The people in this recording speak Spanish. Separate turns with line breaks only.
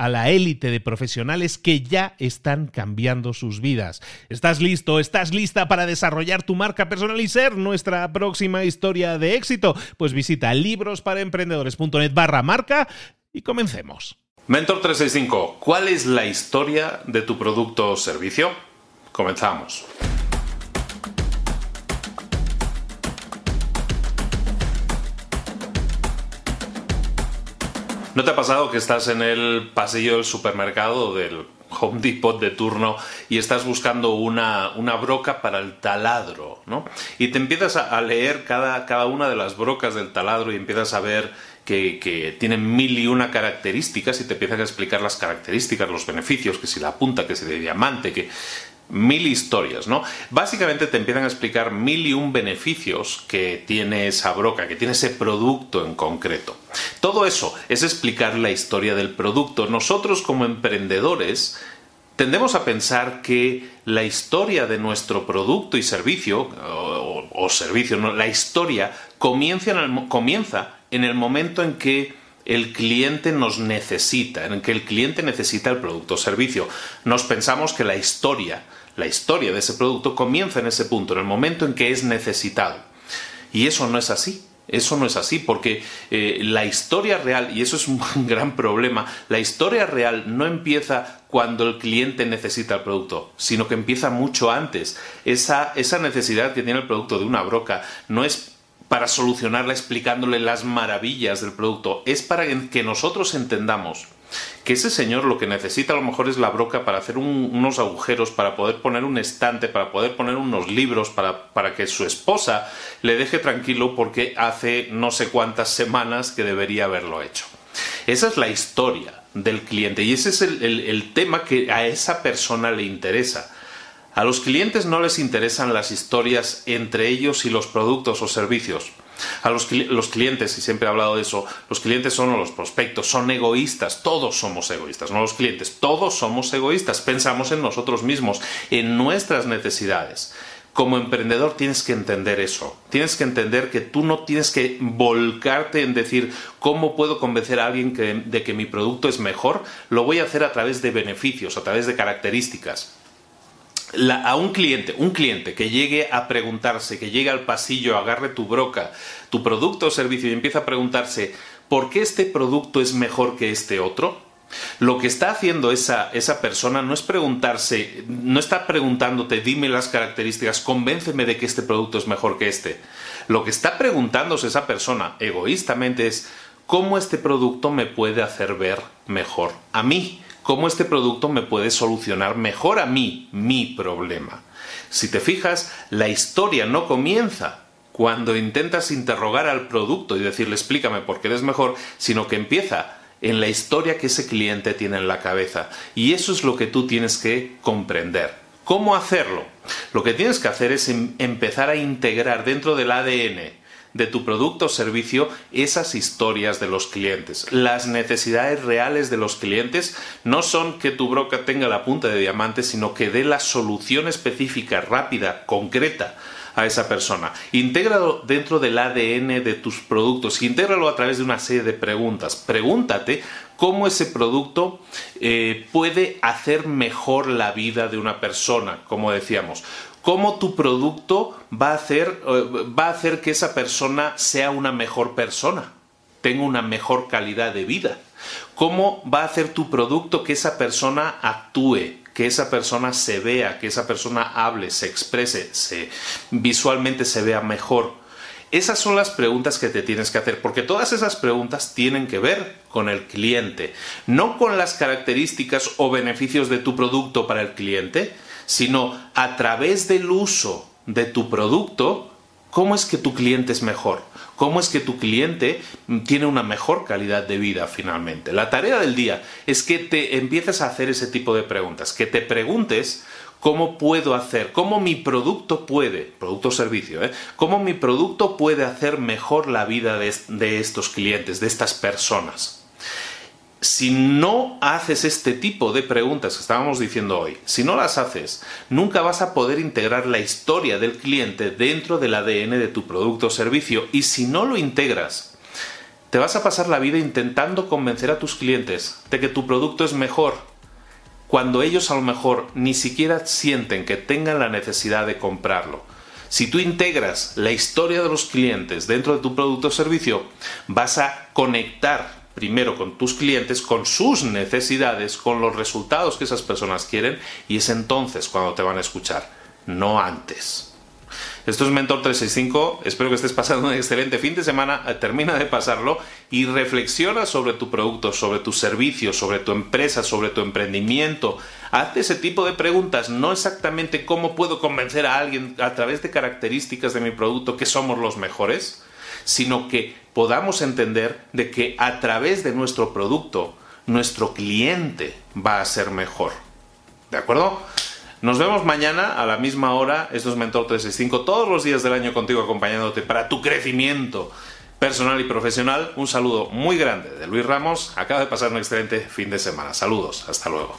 a la élite de profesionales que ya están cambiando sus vidas. ¿Estás listo? ¿Estás lista para desarrollar tu marca personal y ser nuestra próxima historia de éxito? Pues visita librosparaemprendedores.net barra marca y comencemos.
Mentor 365, ¿cuál es la historia de tu producto o servicio? Comenzamos. ¿No te ha pasado que estás en el pasillo del supermercado del Home Depot de turno y estás buscando una, broca para el taladro, ¿no? Y te empiezas a leer cada, cada una de las brocas del taladro y empiezas a ver que, que, tienen mil y una características y te empiezan a explicar las características, los beneficios, que si la punta, que si de diamante, que mil historias, ¿no? Básicamente te empiezan a explicar mil y un beneficios que tiene esa broca, que tiene ese producto en concreto. Todo eso es explicar la historia del producto. Nosotros como emprendedores tendemos a pensar que la historia de nuestro producto y servicio, o, servicio, ¿no? la historia comienza en, el, comienza en el momento en que el cliente nos necesita, en que el cliente necesita el producto o servicio. Nos pensamos que la historia la historia de ese producto comienza en ese punto, en el momento en que es necesitado. Y eso no es así. Eso no es así, porque eh, la historia real, y eso es un gran problema, la historia real no empieza cuando el cliente necesita el producto, sino que empieza mucho antes. Esa, esa necesidad que tiene el producto de una broca no es para solucionarla explicándole las maravillas del producto, es para que nosotros entendamos que ese señor lo que necesita a lo mejor es la broca para hacer unos agujeros, para poder poner un estante, para poder poner unos libros, para, para, que su esposa le deje tranquilo porque hace no sé cuántas semanas que debería haberlo hecho. Esa es la historia del cliente y ese es el tema que a esa persona le interesa. A los clientes no les interesan las historias entre ellos y los productos o servicios. A los, clientes, y siempre he hablado de eso, los clientes son los prospectos, son egoístas, todos somos egoístas, no los clientes, todos somos egoístas, pensamos en nosotros mismos, en nuestras necesidades. Como emprendedor tienes que entender eso, tienes que entender que tú no tienes que volcarte en decir cómo puedo convencer a alguien de que mi producto es mejor, lo voy a hacer a través de beneficios, a través de características a un cliente, un cliente que llegue a preguntarse, que llegue al pasillo, agarre tu broca, tu producto o servicio y empiece a preguntarse ¿por qué este producto es mejor que este otro? Lo que está haciendo esa, esa persona no es preguntarse, no está preguntándote, dime las características, convénceme de que este producto es mejor que este. Lo que está preguntándose esa persona egoístamente es, ¿cómo este producto me puede hacer ver mejor a mí? Cómo este producto me puede solucionar mejor a mí mi problema. Si te fijas, la historia no comienza cuando intentas interrogar al producto y decirle explícame por qué eres mejor, sino que empieza en la historia que ese cliente tiene en la cabeza. Y eso es lo que tú tienes que comprender ¿Cómo hacerlo? Lo que tienes que hacer es em, empezar a integrar dentro del ADN de tu producto o servicio esas historias de los clientes. Las necesidades reales de los clientes no son que tu broca tenga la punta de diamante, sino que dé la solución específica, rápida, concreta a esa persona. Intégralo dentro del ADN de tus productos, intégralo a través de una serie de preguntas. Pregúntate cómo ese producto eh, puede hacer mejor la vida de una persona, como decíamos cómo tu producto va a hacer, eh, va a hacer que esa persona sea una mejor persona, tenga una mejor calidad de vida. Cómo va a hacer tu producto que esa persona actúe, que esa persona se vea, que esa persona hable, se exprese, se visualmente se vea mejor. Esas son las preguntas que te tienes que hacer, porque todas esas preguntas tienen que ver con el cliente, no con las características o beneficios de tu producto para el cliente, sino a través del uso de tu producto, cómo es que tu cliente es mejor, cómo es que tu cliente tiene una mejor calidad de vida finalmente. La tarea del día es que te empieces a hacer ese tipo de preguntas, que te preguntes cómo puedo hacer, cómo mi producto puede, producto o servicio, ¿eh? cómo mi producto puede hacer mejor la vida de estos clientes, de estas personas si no haces este tipo de preguntas que estábamos diciendo hoy, si no las haces, nunca vas a poder integrar la historia del cliente dentro del ADN de tu producto o servicio. Y si no lo integras, te vas a pasar la vida intentando convencer a tus clientes de que tu producto es mejor, cuando ellos a lo mejor ni siquiera sienten que tengan la necesidad de comprarlo. Si tú integras la historia de los clientes dentro de tu producto o servicio, vas a conectar primero con tus clientes, con sus necesidades, con los resultados que esas personas quieren y es entonces cuando te van a escuchar, no antes. Esto es Mentor 365, espero que estés pasando un excelente fin de semana, eh, termina de pasarlo y reflexiona sobre tu producto, sobre tu servicio, sobre tu empresa, sobre tu emprendimiento. Haz ese tipo de preguntas, no exactamente cómo puedo convencer a alguien a través de características de mi producto que somos los mejores, sino que podamos entender de que a través de nuestro producto, nuestro cliente va a ser mejor. ¿De acuerdo? Nos vemos mañana a la misma hora. Esto es Mentor 365, todos los días del año contigo acompañándote para tu crecimiento personal y profesional. Un saludo muy grande de Luis Ramos. Acaba de pasar un excelente fin de semana. Saludos. Hasta luego.